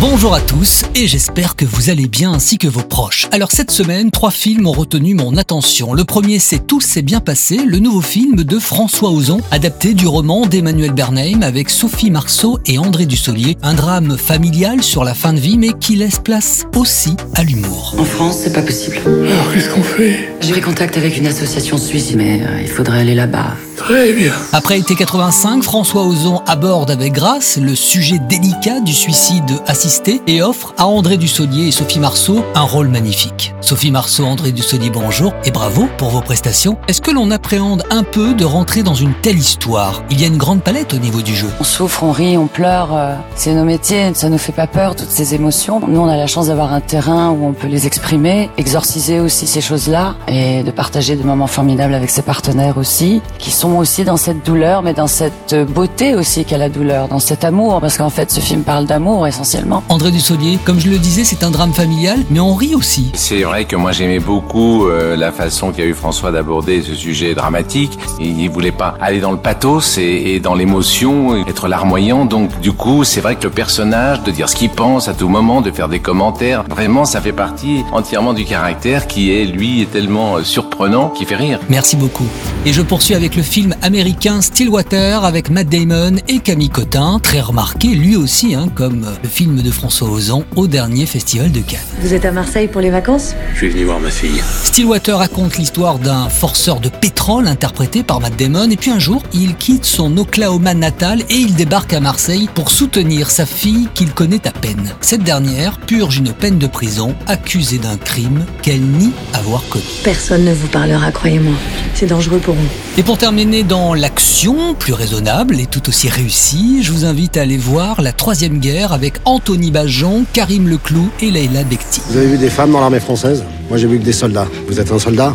Bonjour à tous et j'espère que vous allez bien ainsi que vos proches. Alors cette semaine, trois films ont retenu mon attention. Le premier c'est Tout s'est bien passé, le nouveau film de François Ozon, adapté du roman d'Emmanuel Bernheim avec Sophie Marceau et André Dussolier. Un drame familial sur la fin de vie mais qui laisse place aussi à l'humour. En France, c'est pas possible. Alors qu'est-ce qu'on fait? J'ai pris contact avec une association suisse, mais euh, il faudrait aller là-bas. Très bien. Après été 85, François Ozon aborde avec grâce le sujet délicat du suicide assisté et offre à André Dussolier et Sophie Marceau un rôle magnifique. Sophie Marceau, André Dussolier, bonjour et bravo pour vos prestations. Est-ce que l'on appréhende un peu de rentrer dans une telle histoire? Il y a une grande palette au niveau du jeu. On souffre, on rit, on pleure. euh, C'est nos métiers, ça nous fait pas peur, toutes ces émotions. Nous, on a la chance d'avoir un terrain où on peut les exprimer, exorciser aussi ces choses-là et de partager des moments formidables avec ses partenaires aussi, qui sont aussi dans cette douleur, mais dans cette beauté aussi qu'est la douleur, dans cet amour, parce qu'en fait, ce film parle d'amour essentiellement. André Dussolier, comme je le disais, c'est un drame familial, mais on rit aussi. C'est vrai que moi j'aimais beaucoup euh, la façon qu'a eu François d'aborder ce sujet dramatique. Il, il voulait pas aller dans le pathos et, et dans l'émotion, être larmoyant. Donc du coup, c'est vrai que le personnage, de dire ce qu'il pense à tout moment, de faire des commentaires, vraiment ça fait partie entièrement du caractère qui est lui tellement euh, surprenant, qui fait rire. Merci beaucoup. Et je poursuis avec le film américain Stillwater avec Matt Damon et Camille Cotin, très remarqué lui aussi, hein, comme le film de François Ozon au dernier festival de Cannes. Vous êtes à Marseille pour les vacances? Je suis venu voir ma fille. Stillwater raconte l'histoire d'un forceur de pétrole interprété par Matt Damon et puis un jour il quitte son Oklahoma natal et il débarque à Marseille pour soutenir sa fille qu'il connaît à peine. Cette dernière purge une peine de prison accusée d'un crime qu'elle nie avoir commis. Personne ne vous parlera, croyez-moi. C'est dangereux pour vous. Et pour terminer dans l'action, plus raisonnable et tout aussi réussie, je vous invite à aller voir La Troisième Guerre avec Anthony Bajon, Karim Leclou et Leila Bekti. Vous avez vu des femmes dans l'armée française? Moi j'ai vu que des soldats. Vous êtes un soldat?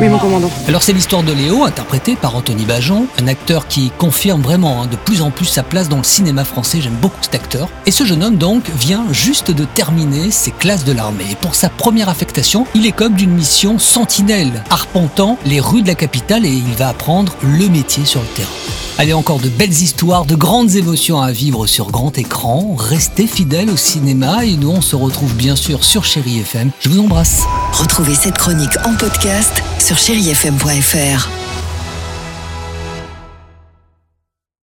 Oui, mon commandant. Alors c'est l'histoire de Léo, interprété par Anthony Bajon, un acteur qui confirme vraiment hein, de plus en plus sa place dans le cinéma français, j'aime beaucoup cet acteur. Et ce jeune homme donc vient juste de terminer ses classes de l'armée. Et pour sa première affectation, il écope d'une mission sentinelle, arpentant les rues de la capitale et il va apprendre le métier sur le terrain. Allez, encore de belles histoires, de grandes émotions à vivre sur grand écran. Restez fidèles au cinéma et nous on se retrouve bien sûr sur Chéri FM. Je vous embrasse. Retrouvez cette chronique en podcast sur chérifm.fr.